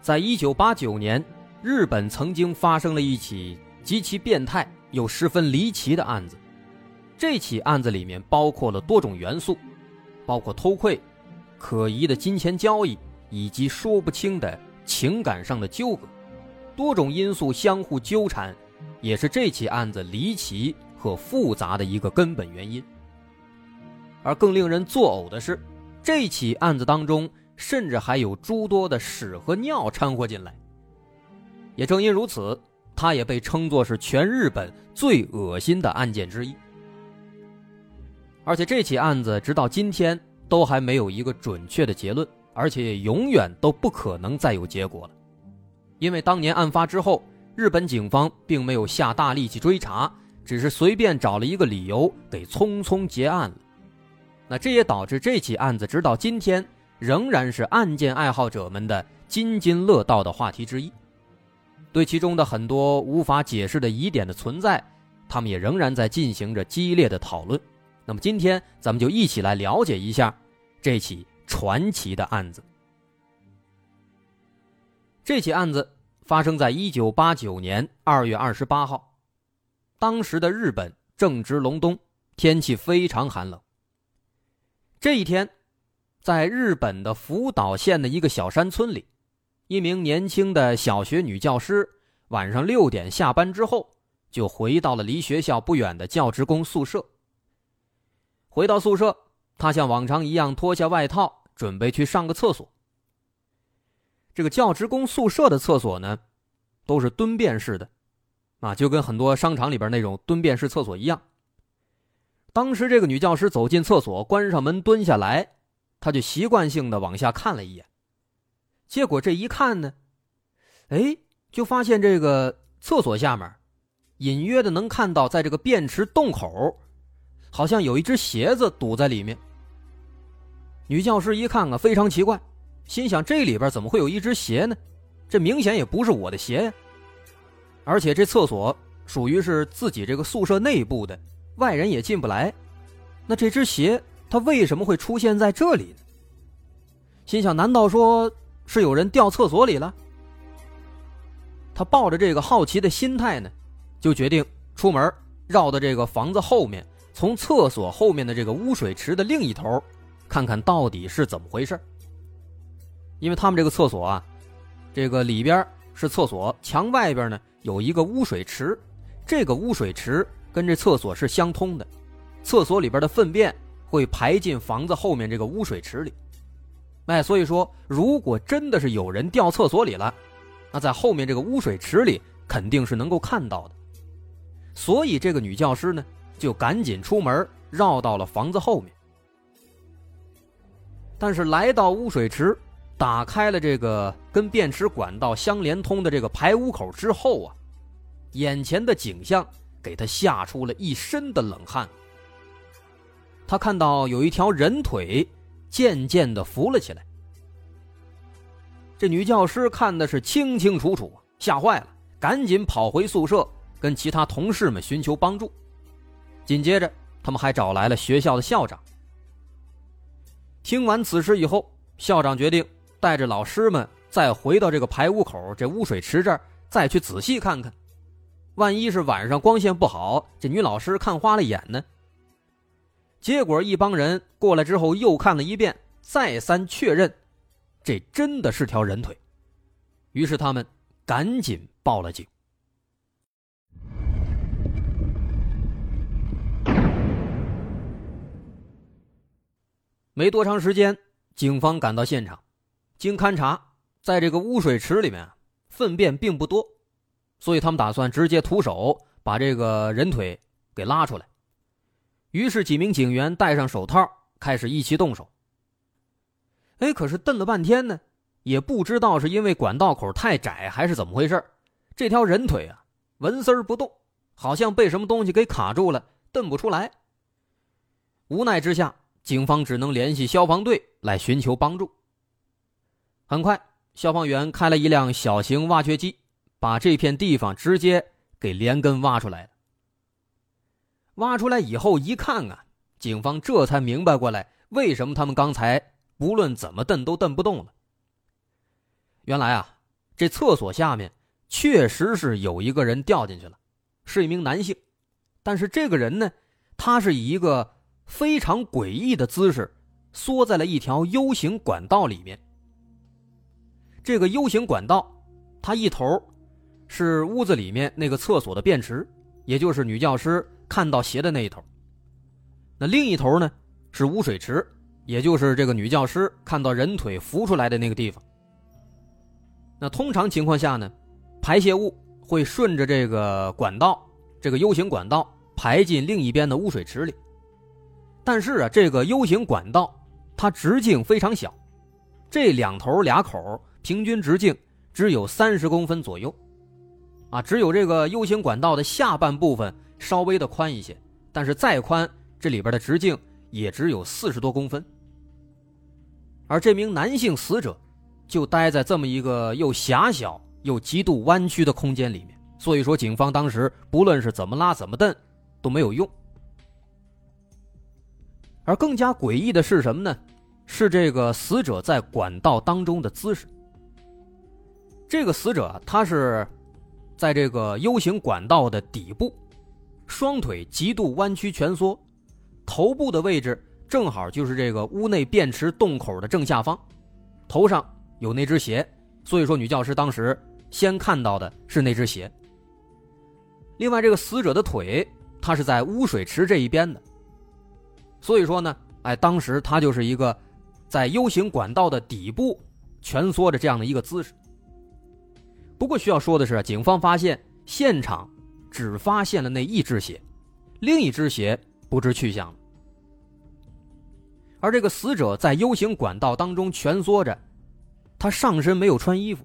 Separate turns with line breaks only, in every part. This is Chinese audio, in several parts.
在一九八九年，日本曾经发生了一起极其变态又十分离奇的案子。这起案子里面包括了多种元素，包括偷窥、可疑的金钱交易以及说不清的情感上的纠葛，多种因素相互纠缠，也是这起案子离奇。和复杂的一个根本原因，而更令人作呕的是，这起案子当中甚至还有诸多的屎和尿掺和进来。也正因如此，它也被称作是全日本最恶心的案件之一。而且这起案子直到今天都还没有一个准确的结论，而且也永远都不可能再有结果了，因为当年案发之后，日本警方并没有下大力气追查。只是随便找了一个理由给匆匆结案了，那这也导致这起案子直到今天仍然是案件爱好者们的津津乐道的话题之一。对其中的很多无法解释的疑点的存在，他们也仍然在进行着激烈的讨论。那么今天咱们就一起来了解一下这起传奇的案子。这起案子发生在一九八九年二月二十八号。当时的日本正值隆冬，天气非常寒冷。这一天，在日本的福岛县的一个小山村里，一名年轻的小学女教师晚上六点下班之后，就回到了离学校不远的教职工宿舍。回到宿舍，她像往常一样脱下外套，准备去上个厕所。这个教职工宿舍的厕所呢，都是蹲便式的。啊，就跟很多商场里边那种蹲便式厕所一样。当时这个女教师走进厕所，关上门，蹲下来，他就习惯性的往下看了一眼。结果这一看呢，哎，就发现这个厕所下面，隐约的能看到，在这个便池洞口，好像有一只鞋子堵在里面。女教师一看啊，非常奇怪，心想这里边怎么会有一只鞋呢？这明显也不是我的鞋呀。而且这厕所属于是自己这个宿舍内部的，外人也进不来。那这只鞋他为什么会出现在这里呢？心想，难道说是有人掉厕所里了？他抱着这个好奇的心态呢，就决定出门绕到这个房子后面，从厕所后面的这个污水池的另一头，看看到底是怎么回事。因为他们这个厕所啊，这个里边是厕所，墙外边呢。有一个污水池，这个污水池跟这厕所是相通的，厕所里边的粪便会排进房子后面这个污水池里。哎，所以说，如果真的是有人掉厕所里了，那在后面这个污水池里肯定是能够看到的。所以这个女教师呢，就赶紧出门，绕到了房子后面。但是来到污水池。打开了这个跟便池管道相连通的这个排污口之后啊，眼前的景象给他吓出了一身的冷汗。他看到有一条人腿渐渐的浮了起来。这女教师看的是清清楚楚，吓坏了，赶紧跑回宿舍跟其他同事们寻求帮助。紧接着，他们还找来了学校的校长。听完此事以后，校长决定。带着老师们再回到这个排污口、这污水池这儿，再去仔细看看，万一是晚上光线不好，这女老师看花了眼呢。结果一帮人过来之后又看了一遍，再三确认，这真的是条人腿。于是他们赶紧报了警。没多长时间，警方赶到现场。经勘查，在这个污水池里面，粪便并不多，所以他们打算直接徒手把这个人腿给拉出来。于是几名警员戴上手套，开始一起动手。哎，可是瞪了半天呢，也不知道是因为管道口太窄还是怎么回事这条人腿啊纹丝儿不动，好像被什么东西给卡住了，蹬不出来。无奈之下，警方只能联系消防队来寻求帮助。很快，消防员开了一辆小型挖掘机，把这片地方直接给连根挖出来了。挖出来以后一看啊，警方这才明白过来，为什么他们刚才不论怎么蹬都蹬不动了。原来啊，这厕所下面确实是有一个人掉进去了，是一名男性，但是这个人呢，他是以一个非常诡异的姿势缩在了一条 U 型管道里面。这个 U 型管道，它一头是屋子里面那个厕所的便池，也就是女教师看到鞋的那一头。那另一头呢是污水池，也就是这个女教师看到人腿浮出来的那个地方。那通常情况下呢，排泄物会顺着这个管道，这个 U 型管道排进另一边的污水池里。但是啊，这个 U 型管道它直径非常小，这两头俩口平均直径只有三十公分左右，啊，只有这个 U 型管道的下半部分稍微的宽一些，但是再宽，这里边的直径也只有四十多公分。而这名男性死者就待在这么一个又狭小又极度弯曲的空间里面，所以说警方当时不论是怎么拉怎么蹬都没有用。而更加诡异的是什么呢？是这个死者在管道当中的姿势。这个死者他是，在这个 U 型管道的底部，双腿极度弯曲蜷缩，头部的位置正好就是这个屋内便池洞口的正下方，头上有那只鞋，所以说女教师当时先看到的是那只鞋。另外，这个死者的腿他是在污水池这一边的，所以说呢，哎，当时他就是一个在 U 型管道的底部蜷缩着这样的一个姿势。不过需要说的是，警方发现现场只发现了那一只鞋，另一只鞋不知去向了。而这个死者在 U 型管道当中蜷缩着，他上身没有穿衣服，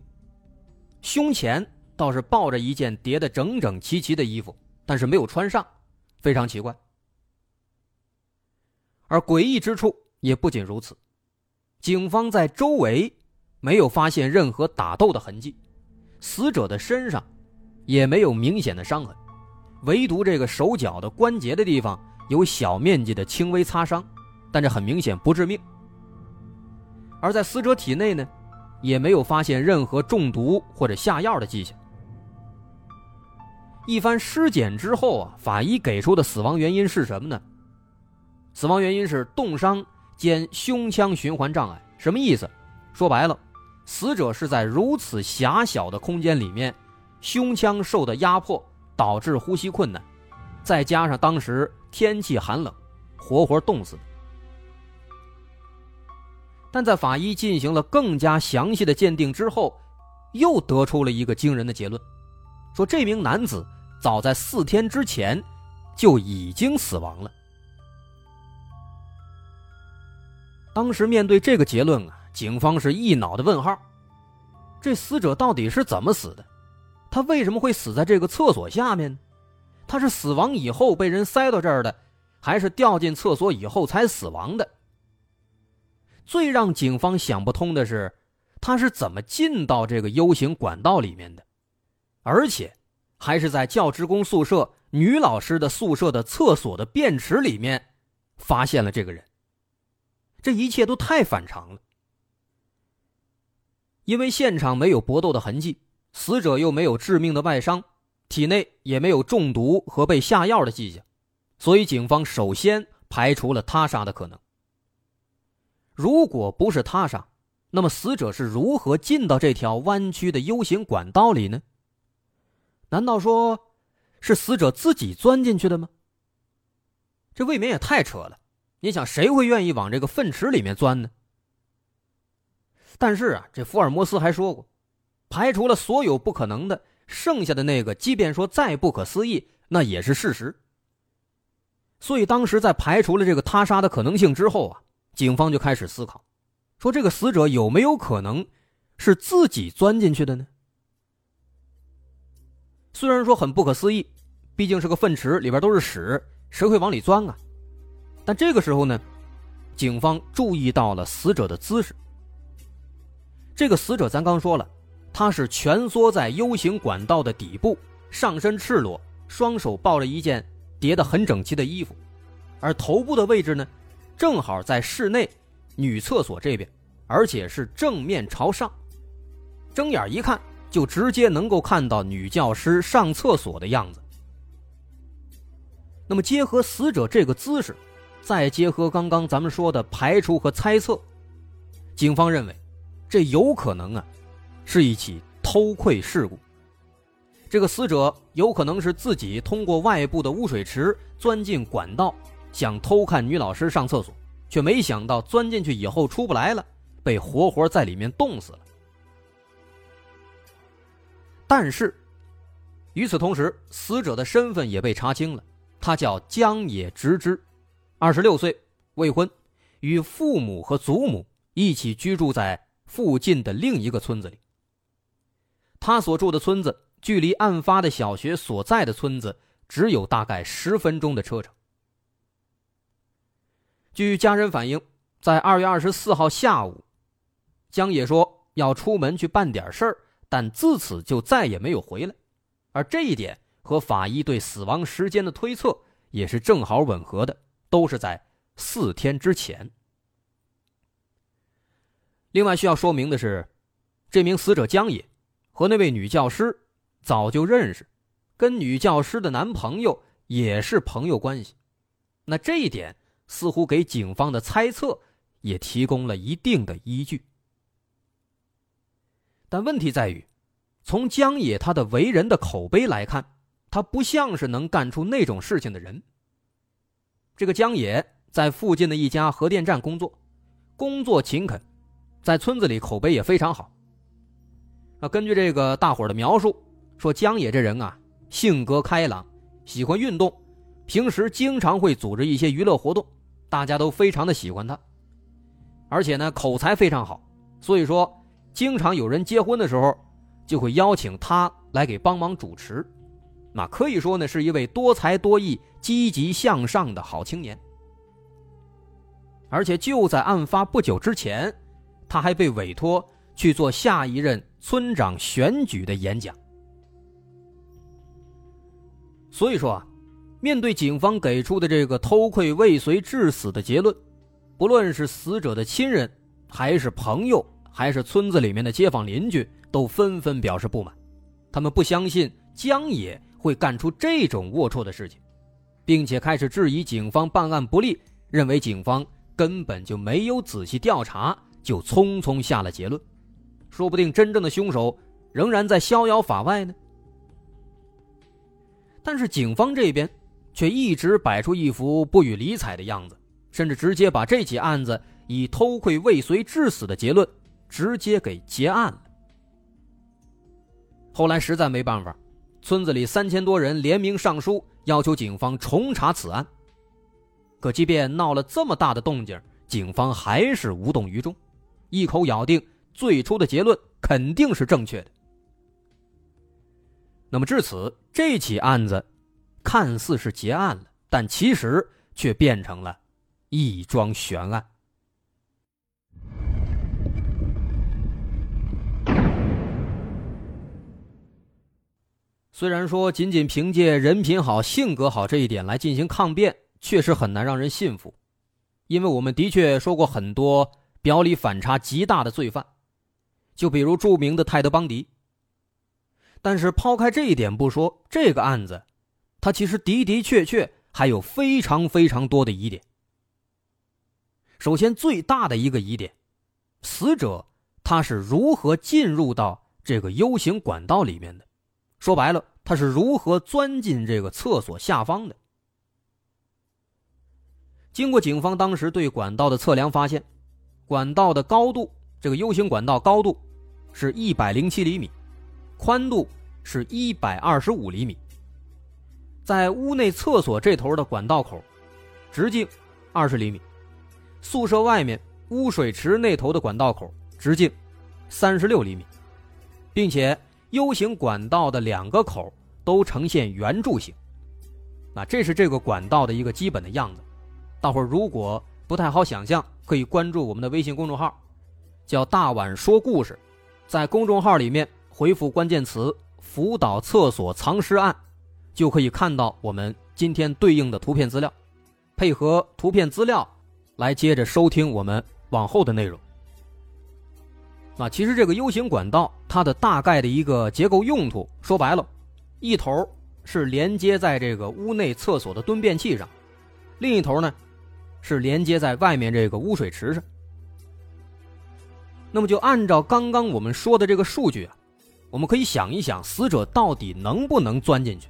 胸前倒是抱着一件叠得整整齐齐的衣服，但是没有穿上，非常奇怪。而诡异之处也不仅如此，警方在周围没有发现任何打斗的痕迹。死者的身上也没有明显的伤痕，唯独这个手脚的关节的地方有小面积的轻微擦伤，但这很明显不致命。而在死者体内呢，也没有发现任何中毒或者下药的迹象。一番尸检之后啊，法医给出的死亡原因是什么呢？死亡原因是冻伤兼胸腔循环障碍。什么意思？说白了。死者是在如此狭小的空间里面，胸腔受的压迫导致呼吸困难，再加上当时天气寒冷，活活冻死的。但在法医进行了更加详细的鉴定之后，又得出了一个惊人的结论，说这名男子早在四天之前就已经死亡了。当时面对这个结论啊。警方是一脑的问号，这死者到底是怎么死的？他为什么会死在这个厕所下面？他是死亡以后被人塞到这儿的，还是掉进厕所以后才死亡的？最让警方想不通的是，他是怎么进到这个 U 型管道里面的，而且还是在教职工宿舍女老师的宿舍的厕所的便池里面发现了这个人。这一切都太反常了。因为现场没有搏斗的痕迹，死者又没有致命的外伤，体内也没有中毒和被下药的迹象，所以警方首先排除了他杀的可能。如果不是他杀，那么死者是如何进到这条弯曲的 U 型管道里呢？难道说，是死者自己钻进去的吗？这未免也太扯了！你想，谁会愿意往这个粪池里面钻呢？但是啊，这福尔摩斯还说过，排除了所有不可能的，剩下的那个，即便说再不可思议，那也是事实。所以当时在排除了这个他杀的可能性之后啊，警方就开始思考，说这个死者有没有可能是自己钻进去的呢？虽然说很不可思议，毕竟是个粪池，里边都是屎，谁会往里钻啊？但这个时候呢，警方注意到了死者的姿势。这个死者咱刚说了，他是蜷缩在 U 型管道的底部，上身赤裸，双手抱着一件叠得很整齐的衣服，而头部的位置呢，正好在室内女厕所这边，而且是正面朝上。睁眼一看，就直接能够看到女教师上厕所的样子。那么结合死者这个姿势。再结合刚刚咱们说的排除和猜测，警方认为，这有可能啊，是一起偷窥事故。这个死者有可能是自己通过外部的污水池钻进管道，想偷看女老师上厕所，却没想到钻进去以后出不来了，被活活在里面冻死了。但是，与此同时，死者的身份也被查清了，他叫江野直之。二十六岁，未婚，与父母和祖母一起居住在附近的另一个村子里。他所住的村子距离案发的小学所在的村子只有大概十分钟的车程。据家人反映，在二月二十四号下午，江野说要出门去办点事儿，但自此就再也没有回来。而这一点和法医对死亡时间的推测也是正好吻合的。都是在四天之前。另外需要说明的是，这名死者江野和那位女教师早就认识，跟女教师的男朋友也是朋友关系。那这一点似乎给警方的猜测也提供了一定的依据。但问题在于，从江野他的为人的口碑来看，他不像是能干出那种事情的人。这个江野在附近的一家核电站工作，工作勤恳，在村子里口碑也非常好。根据这个大伙的描述，说江野这人啊，性格开朗，喜欢运动，平时经常会组织一些娱乐活动，大家都非常的喜欢他。而且呢，口才非常好，所以说经常有人结婚的时候，就会邀请他来给帮忙主持。那可以说呢，是一位多才多艺、积极向上的好青年。而且就在案发不久之前，他还被委托去做下一任村长选举的演讲。所以说啊，面对警方给出的这个偷窥未遂致死的结论，不论是死者的亲人，还是朋友，还是村子里面的街坊邻居，都纷纷表示不满。他们不相信江野。会干出这种龌龊的事情，并且开始质疑警方办案不力，认为警方根本就没有仔细调查，就匆匆下了结论，说不定真正的凶手仍然在逍遥法外呢。但是警方这边却一直摆出一副不予理睬的样子，甚至直接把这起案子以偷窥未遂致死的结论直接给结案了。后来实在没办法。村子里三千多人联名上书，要求警方重查此案。可即便闹了这么大的动静，警方还是无动于衷，一口咬定最初的结论肯定是正确的。那么至此，这起案子看似是结案了，但其实却变成了一桩悬案。虽然说仅仅凭借人品好、性格好这一点来进行抗辩，确实很难让人信服，因为我们的确说过很多表里反差极大的罪犯，就比如著名的泰德·邦迪。但是抛开这一点不说，这个案子，它其实的的确确还有非常非常多的疑点。首先，最大的一个疑点，死者他是如何进入到这个 U 型管道里面的？说白了，他是如何钻进这个厕所下方的？经过警方当时对管道的测量，发现管道的高度，这个 U 型管道高度是一百零七厘米，宽度是一百二十五厘米。在屋内厕所这头的管道口，直径二十厘米；宿舍外面污水池那头的管道口直径三十六厘米，并且 U 型管道的两个口都呈现圆柱形。那这是这个管道的一个基本的样子。大伙儿如果不太好想象，可以关注我们的微信公众号，叫“大碗说故事”，在公众号里面回复关键词“福岛厕所藏尸案”，就可以看到我们今天对应的图片资料，配合图片资料来接着收听我们往后的内容。啊，其实这个 U 型管道它的大概的一个结构用途，说白了，一头是连接在这个屋内厕所的蹲便器上，另一头呢是连接在外面这个污水池上。那么就按照刚刚我们说的这个数据啊，我们可以想一想，死者到底能不能钻进去？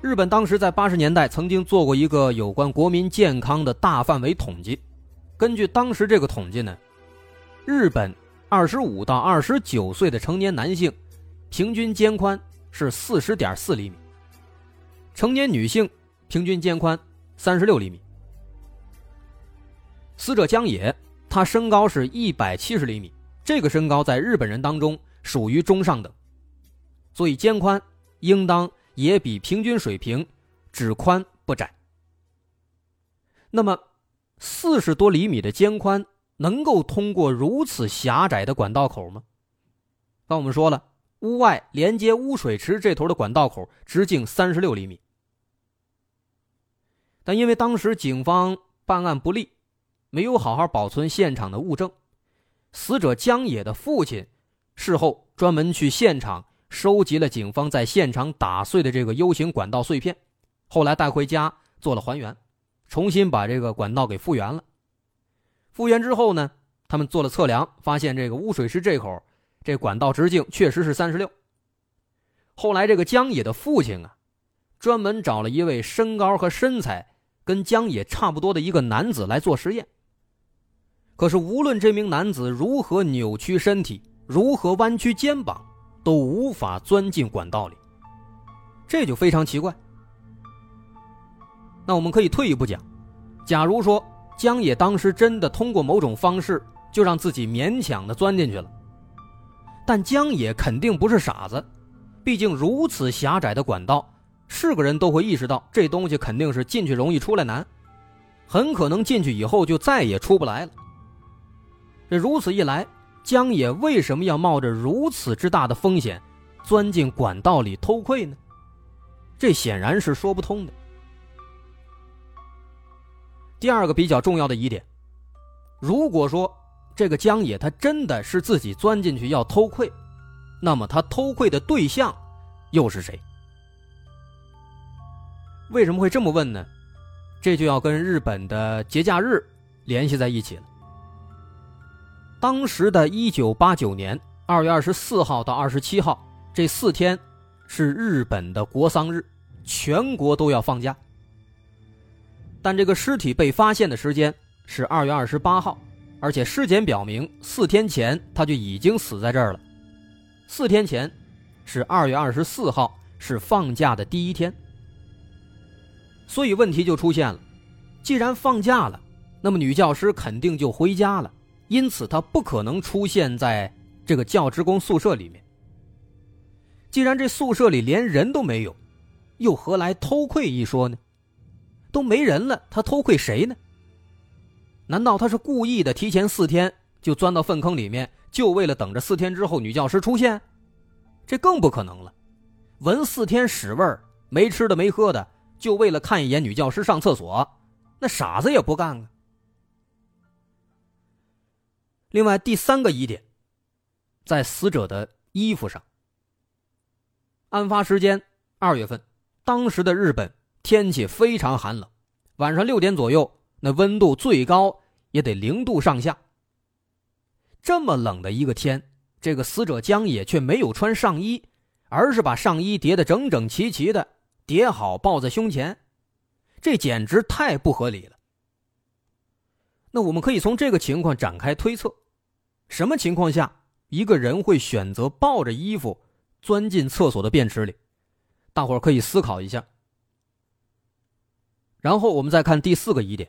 日本当时在八十年代曾经做过一个有关国民健康的大范围统计，根据当时这个统计呢。日本二十五到二十九岁的成年男性，平均肩宽是四十点四厘米；成年女性平均肩宽三十六厘米。死者江野，他身高是一百七十厘米，这个身高在日本人当中属于中上等，所以肩宽应当也比平均水平只宽不窄。那么，四十多厘米的肩宽。能够通过如此狭窄的管道口吗？刚我们说了，屋外连接污水池这头的管道口直径三十六厘米，但因为当时警方办案不力，没有好好保存现场的物证，死者江野的父亲事后专门去现场收集了警方在现场打碎的这个 U 型管道碎片，后来带回家做了还原，重新把这个管道给复原了。复原之后呢，他们做了测量，发现这个污水池这口，这管道直径确实是三十六。后来这个江野的父亲啊，专门找了一位身高和身材跟江野差不多的一个男子来做实验。可是无论这名男子如何扭曲身体，如何弯曲肩膀，都无法钻进管道里，这就非常奇怪。那我们可以退一步讲，假如说。江野当时真的通过某种方式，就让自己勉强的钻进去了。但江野肯定不是傻子，毕竟如此狭窄的管道，是个人都会意识到这东西肯定是进去容易出来难，很可能进去以后就再也出不来了。这如此一来，江野为什么要冒着如此之大的风险，钻进管道里偷窥呢？这显然是说不通的。第二个比较重要的疑点，如果说这个江野他真的是自己钻进去要偷窥，那么他偷窥的对象又是谁？为什么会这么问呢？这就要跟日本的节假日联系在一起了。当时的一九八九年二月二十四号到二十七号这四天是日本的国丧日，全国都要放假。但这个尸体被发现的时间是二月二十八号，而且尸检表明四天前他就已经死在这儿了。四天前是二月二十四号，是放假的第一天。所以问题就出现了：既然放假了，那么女教师肯定就回家了，因此他不可能出现在这个教职工宿舍里面。既然这宿舍里连人都没有，又何来偷窥一说呢？都没人了，他偷窥谁呢？难道他是故意的，提前四天就钻到粪坑里面，就为了等着四天之后女教师出现？这更不可能了。闻四天屎味儿，没吃的没喝的，就为了看一眼女教师上厕所，那傻子也不干啊。另外，第三个疑点，在死者的衣服上。案发时间二月份，当时的日本。天气非常寒冷，晚上六点左右，那温度最高也得零度上下。这么冷的一个天，这个死者江野却没有穿上衣，而是把上衣叠得整整齐齐的，叠好抱在胸前，这简直太不合理了。那我们可以从这个情况展开推测，什么情况下一个人会选择抱着衣服钻进厕所的便池里？大伙儿可以思考一下。然后我们再看第四个疑点，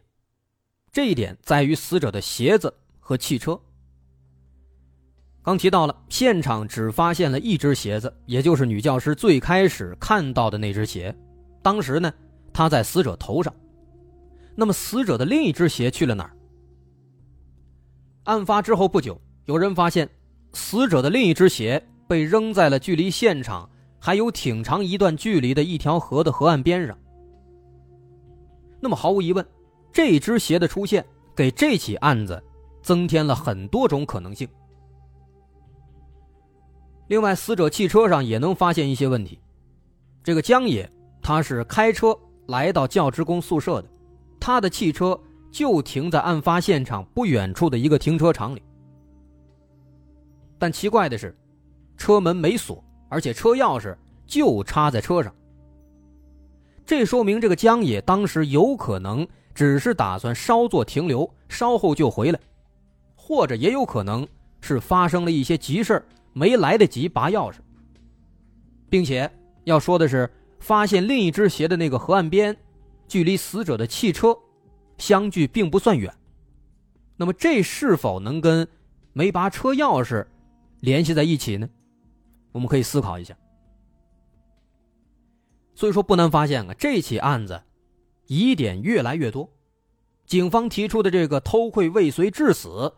这一点在于死者的鞋子和汽车。刚提到了，现场只发现了一只鞋子，也就是女教师最开始看到的那只鞋。当时呢，她在死者头上。那么，死者的另一只鞋去了哪儿？案发之后不久，有人发现死者的另一只鞋被扔在了距离现场还有挺长一段距离的一条河的河岸边上。那么，毫无疑问，这只鞋的出现给这起案子增添了很多种可能性。另外，死者汽车上也能发现一些问题。这个江野他是开车来到教职工宿舍的，他的汽车就停在案发现场不远处的一个停车场里。但奇怪的是，车门没锁，而且车钥匙就插在车上。这说明这个江野当时有可能只是打算稍作停留，稍后就回来，或者也有可能是发生了一些急事没来得及拔钥匙，并且要说的是，发现另一只鞋的那个河岸边，距离死者的汽车相距并不算远。那么，这是否能跟没拔车钥匙联系在一起呢？我们可以思考一下。所以说，不难发现啊，这起案子疑点越来越多，警方提出的这个偷窥未遂致死，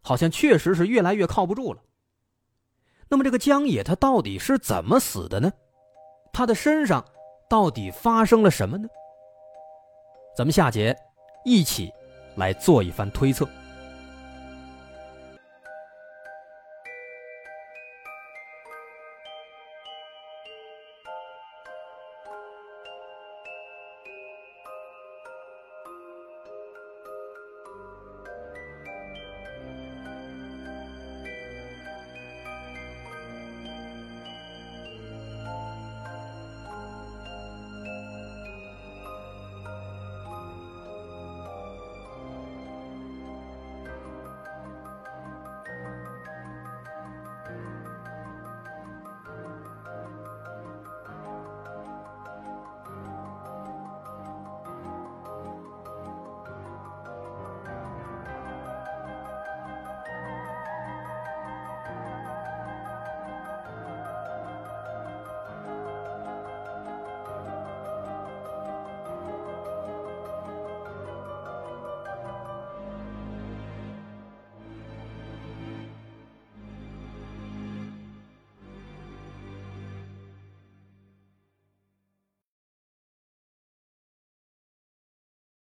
好像确实是越来越靠不住了。那么这个江野他到底是怎么死的呢？他的身上到底发生了什么呢？咱们下节一起来做一番推测。